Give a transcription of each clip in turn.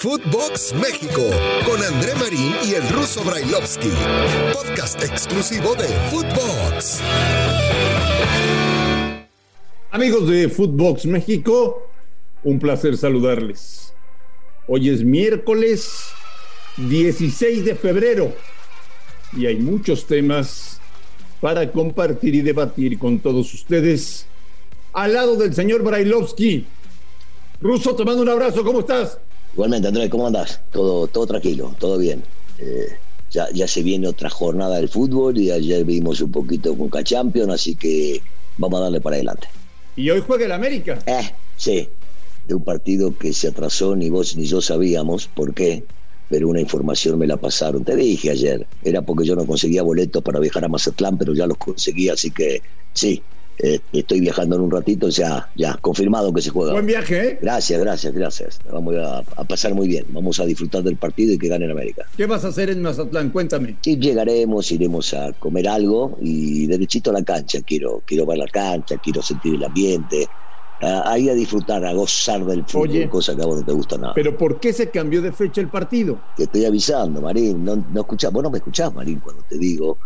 Footbox México con André Marín y el ruso Brailovsky. Podcast exclusivo de Footbox. Amigos de Footbox México, un placer saludarles. Hoy es miércoles 16 de febrero y hay muchos temas para compartir y debatir con todos ustedes al lado del señor Brailovsky. Ruso, te mando un abrazo, ¿cómo estás? Igualmente, Andrés, ¿cómo andás? Todo, todo tranquilo, todo bien. Eh, ya, ya se viene otra jornada del fútbol y ayer vimos un poquito con Champions, así que vamos a darle para adelante. ¿Y hoy juega el América? Eh, sí, de un partido que se atrasó, ni vos ni yo sabíamos por qué, pero una información me la pasaron. Te dije ayer, era porque yo no conseguía boletos para viajar a Mazatlán, pero ya los conseguí, así que sí, eh, estoy viajando en un ratito, ya, ya, confirmado que se juega. Buen viaje, ¿eh? Gracias, gracias, gracias. Vamos a, pasar muy bien. Vamos a disfrutar del partido y que gane en América. ¿Qué vas a hacer en Mazatlán? Cuéntame. Llegaremos, iremos a comer algo y derechito a la cancha. Quiero, quiero ver la cancha, quiero sentir el ambiente. ahí a disfrutar, a gozar del fútbol, cosa que a vos no te gusta nada. ¿Pero por qué se cambió de fecha el partido? Te estoy avisando, Marín. No, no escuchás, vos no me escuchás, Marín, cuando te digo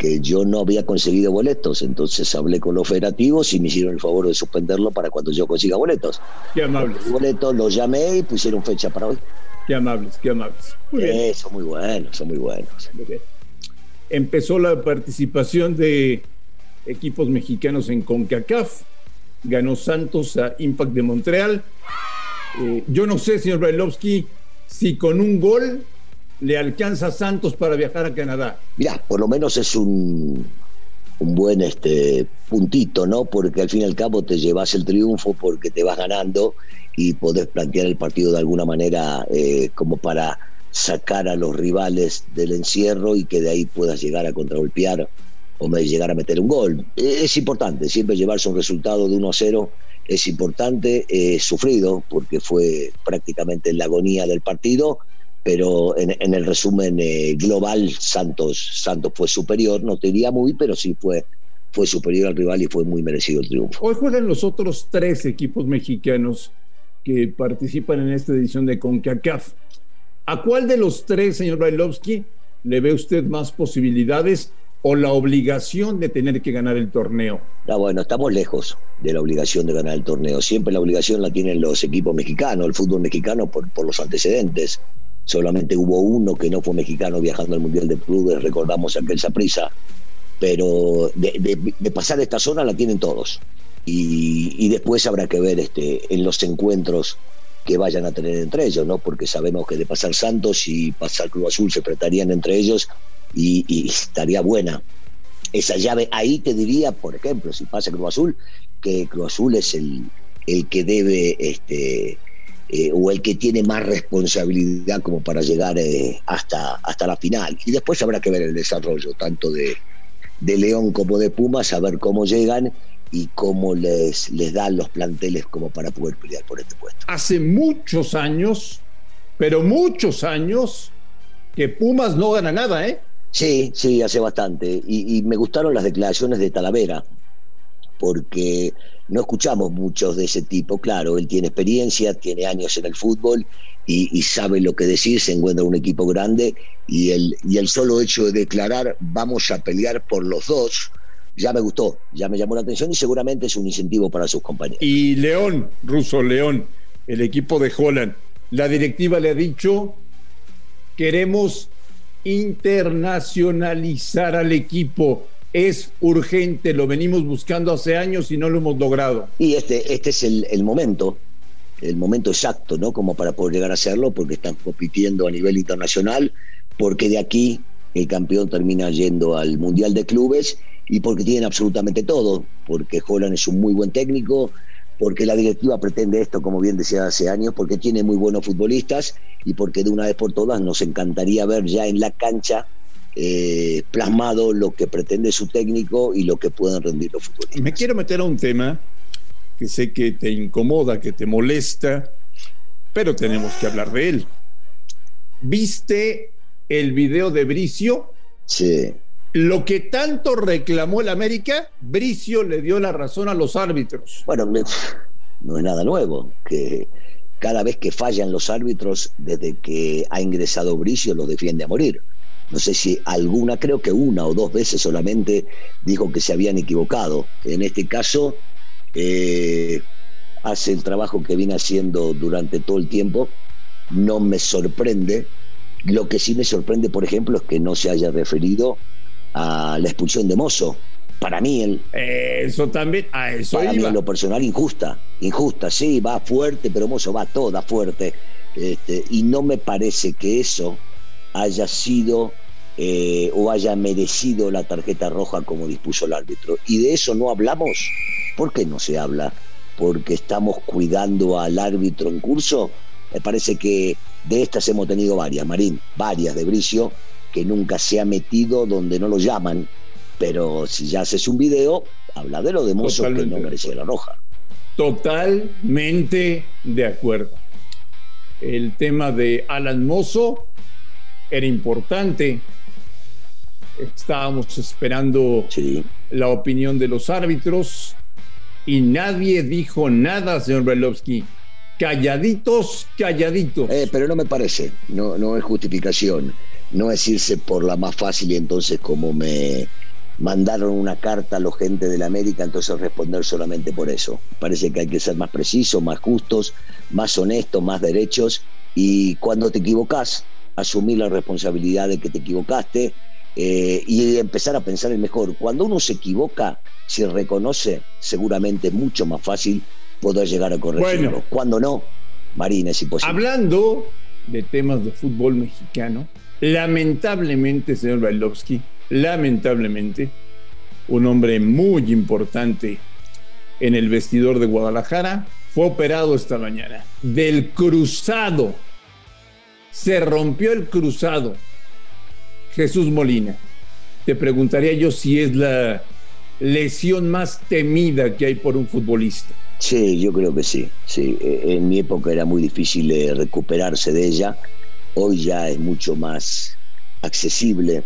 que yo no había conseguido boletos, entonces hablé con los federativos y me hicieron el favor de suspenderlo para cuando yo consiga boletos. Qué amables. Los boletos los llamé y pusieron fecha para hoy. Qué amables, qué amables. Muy bien. Eh, son muy buenos, son muy buenos. Empezó la participación de equipos mexicanos en CONCACAF. Ganó Santos a Impact de Montreal. Eh, yo no sé, señor Brailovsky, si con un gol le alcanza a Santos para viajar a Canadá? Mira, por lo menos es un, un buen este puntito, ¿no? Porque al fin y al cabo te llevas el triunfo porque te vas ganando y podés plantear el partido de alguna manera eh, como para sacar a los rivales del encierro y que de ahí puedas llegar a contragolpear o llegar a meter un gol. E, es importante, siempre llevarse un resultado de 1 a 0 es importante, es sufrido porque fue prácticamente en la agonía del partido pero en, el resumen eh, global Santos, Santos fue superior, no te diría muy, pero sí fue, fue superior al rival y fue muy merecido el triunfo. Hoy juegan los otros tres equipos mexicanos que participan en esta edición de CONCACAF. ¿A cuál de los tres, señor Bailovsky, le ve usted más posibilidades o la obligación de tener que ganar el torneo? Ah, bueno, estamos lejos de la obligación de ganar el torneo. Siempre la obligación la tienen los equipos mexicanos, el fútbol mexicano, por, por los antecedentes solamente hubo uno que no fue mexicano viajando al Mundial de Clubes, recordamos aquel Saprisa, pero de, pasar esta zona la tienen todos. Y, después habrá que ver este, en los encuentros que vayan a tener entre ellos, ¿no? Porque sabemos que de pasar Santos y pasar Cruz Azul se tratarían entre ellos y, estaría buena esa llave. Ahí te diría, por ejemplo, si pasa Cruz Azul, que Cruz Azul es el, el que debe este, eh, o el que tiene más responsabilidad como para llegar eh, hasta, hasta la final. Y después habrá que ver el desarrollo, tanto de, de León como de Pumas, a ver cómo llegan y cómo les, les dan los planteles como para poder pelear por este puesto. Hace muchos años, pero muchos años, que Pumas no gana nada, ¿eh? Sí, sí, hace bastante. Y, y me gustaron las declaraciones de Talavera, porque no escuchamos muchos de ese tipo. Claro, él tiene experiencia, tiene años en el fútbol y, sabe lo que decir, se encuentra un equipo grande y el, y el solo hecho de declarar vamos a pelear por los dos, ya me gustó, ya me llamó la atención y seguramente es un incentivo para sus compañeros. Y León, Ruso León, el equipo de Holland, la directiva le ha dicho, queremos internacionalizar al equipo es urgente, lo venimos buscando hace años y no lo hemos logrado. Y este, este es el, momento, el momento exacto, ¿no? Como para poder llegar a hacerlo, porque están compitiendo a nivel internacional, porque de aquí el campeón termina yendo al Mundial de Clubes y porque tienen absolutamente todo, porque Holland es un muy buen técnico, porque la directiva pretende esto, como bien decía hace años, porque tiene muy buenos futbolistas y porque de una vez por todas nos encantaría ver ya en la cancha eh, plasmado lo que pretende su técnico y lo que pueden rendir los futbolistas. Me quiero meter a un tema que sé que te incomoda, que te molesta, pero tenemos que hablar de él. ¿Viste el video de Bricio? Sí. Lo que tanto reclamó el América, Bricio le dio la razón a los árbitros. Bueno, no es nada nuevo que cada vez que fallan los árbitros, desde que ha ingresado Bricio, los defiende a morir. No sé si alguna, creo que una o dos veces solamente dijo que se habían equivocado. En este caso, eh, hace el trabajo que viene haciendo durante todo el tiempo. No me sorprende. Lo que sí me sorprende, por ejemplo, es que no se haya referido a la expulsión de Mozo. Para mí, el, eso también, a eso para iba. mí en lo personal, injusta. Injusta, sí, va fuerte, pero Mozo va toda fuerte. Este, y no me parece que eso haya sido eh, o haya merecido la tarjeta roja como dispuso el árbitro. Y de eso no hablamos. ¿Por qué no se habla? Porque estamos cuidando al árbitro en curso. Me parece que de estas hemos tenido varias, Marín, varias de Bricio, que nunca se ha metido donde no lo llaman. Pero si ya haces un video, habla de lo de Mozo que no merecía la roja. Totalmente de acuerdo. El tema de Alan Mozo era importante. Estábamos esperando Sí. la opinión de los árbitros y nadie dijo nada, señor Brailovsky. Calladitos, calladitos. Eh, pero no me parece, no, no es justificación, no es irse por la más fácil y entonces como me mandaron una carta a los gente de la América, entonces responder solamente por eso. Parece que hay que ser más precisos, más justos, más honestos, más derechos y cuando te equivocas, asumir la responsabilidad de que te equivocaste eh, y empezar a pensar en mejor. Cuando uno se equivoca, si reconoce, seguramente es mucho más fácil poder llegar a corregirlo. Bueno. Cuando no, Marina, es imposible. Hablando de temas de fútbol mexicano, lamentablemente, señor Bailovsky, lamentablemente, un hombre muy importante en el vestidor de Guadalajara fue operado esta mañana del cruzado. Se rompió el cruzado. Jesús Molina. Te preguntaría yo si es la lesión más temida que hay por un futbolista. Sí, yo creo que sí. sí. Eh, En mi época era muy difícil eh, recuperarse de ella. Hoy ya es mucho más accesible.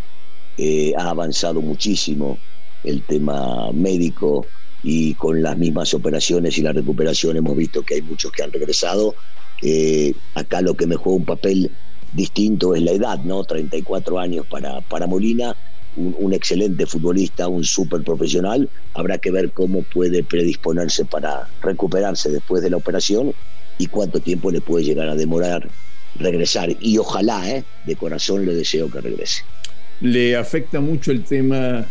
Eh, ha avanzado muchísimo el tema médico y con las mismas operaciones y la recuperación hemos visto que hay muchos que han regresado. Acá lo que me juega un papel distinto es la edad, ¿no? 34 años para, para Molina, un, un excelente futbolista, un súper profesional. Habrá que ver cómo puede predisponerse para recuperarse después de la operación y cuánto tiempo le puede llegar a demorar regresar. Y ojalá, ¿eh? de corazón le deseo que regrese. ¿Le afecta mucho el tema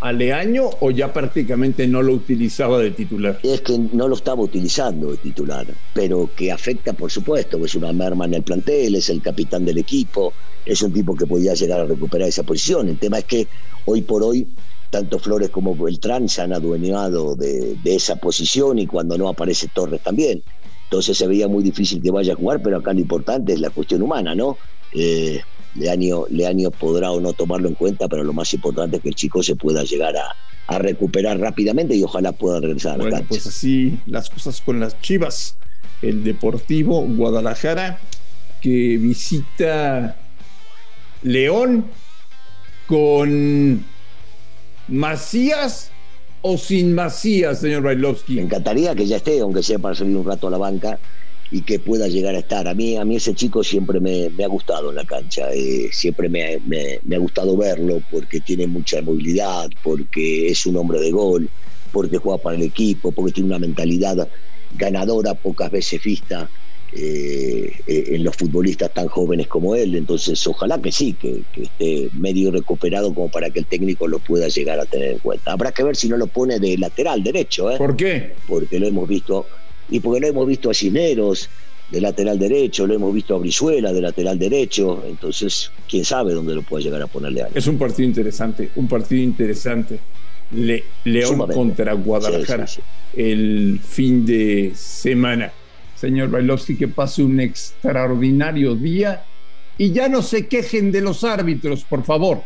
a Leaño o ya prácticamente no lo utilizaba de titular? Es que no lo estaba utilizando de titular, pero que afecta, por supuesto, es una merma en el plantel, es el capitán del equipo, es un tipo que podía llegar a recuperar esa posición. El tema es que hoy por hoy, tanto Flores como Beltrán se han adueñado de, de esa posición y cuando no aparece Torres también. Entonces se veía muy difícil que vaya a jugar, pero acá lo importante es la cuestión humana, ¿no? Eh, Leaño, Leaño podrá o no tomarlo en cuenta, pero lo más importante es que el chico se pueda llegar a, a recuperar rápidamente y ojalá pueda regresar a la Bueno, cancha. pues así las cosas con las Chivas. El Deportivo Guadalajara que visita León con Macías o sin Macías, señor Me Bailovsky. encantaría que ya esté, aunque sea para salir un rato a la banca y que pueda llegar a estar. A mí, a mí ese chico siempre me, me ha gustado en la cancha, eh, siempre me, me- me ha gustado verlo porque tiene mucha movilidad, porque es un hombre de gol, porque juega para el equipo, porque tiene una mentalidad ganadora, pocas veces vista eh, eh, en los futbolistas tan jóvenes como él. Entonces, ojalá que sí, que, que esté medio recuperado como para que el técnico lo pueda llegar a tener en cuenta. Habrá que ver si no lo pone de lateral derecho, ¿eh? ¿Por qué? porque lo hemos visto, y porque lo hemos visto a Cineros de lateral derecho, lo hemos visto a Brizuela de lateral derecho, entonces quién sabe dónde lo puede llegar a ponerle a Es un partido interesante, un partido interesante. Le- León Sumamente. contra Guadalajara Sí, sí, el fin de semana. Señor Bailovsky, que pase un extraordinario día y ya no se quejen de los árbitros, por favor.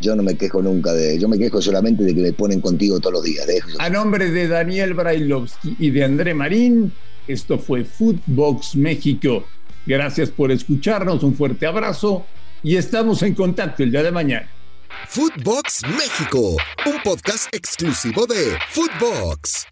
Yo no me quejo nunca de, yo me quejo solamente de que me ponen contigo todos los días. de eso. A nombre de Daniel Brailovsky y de André Marín, esto fue Footbox México. Gracias por escucharnos, un fuerte abrazo y estamos en contacto el día de mañana. Footbox México, un podcast exclusivo de Footbox.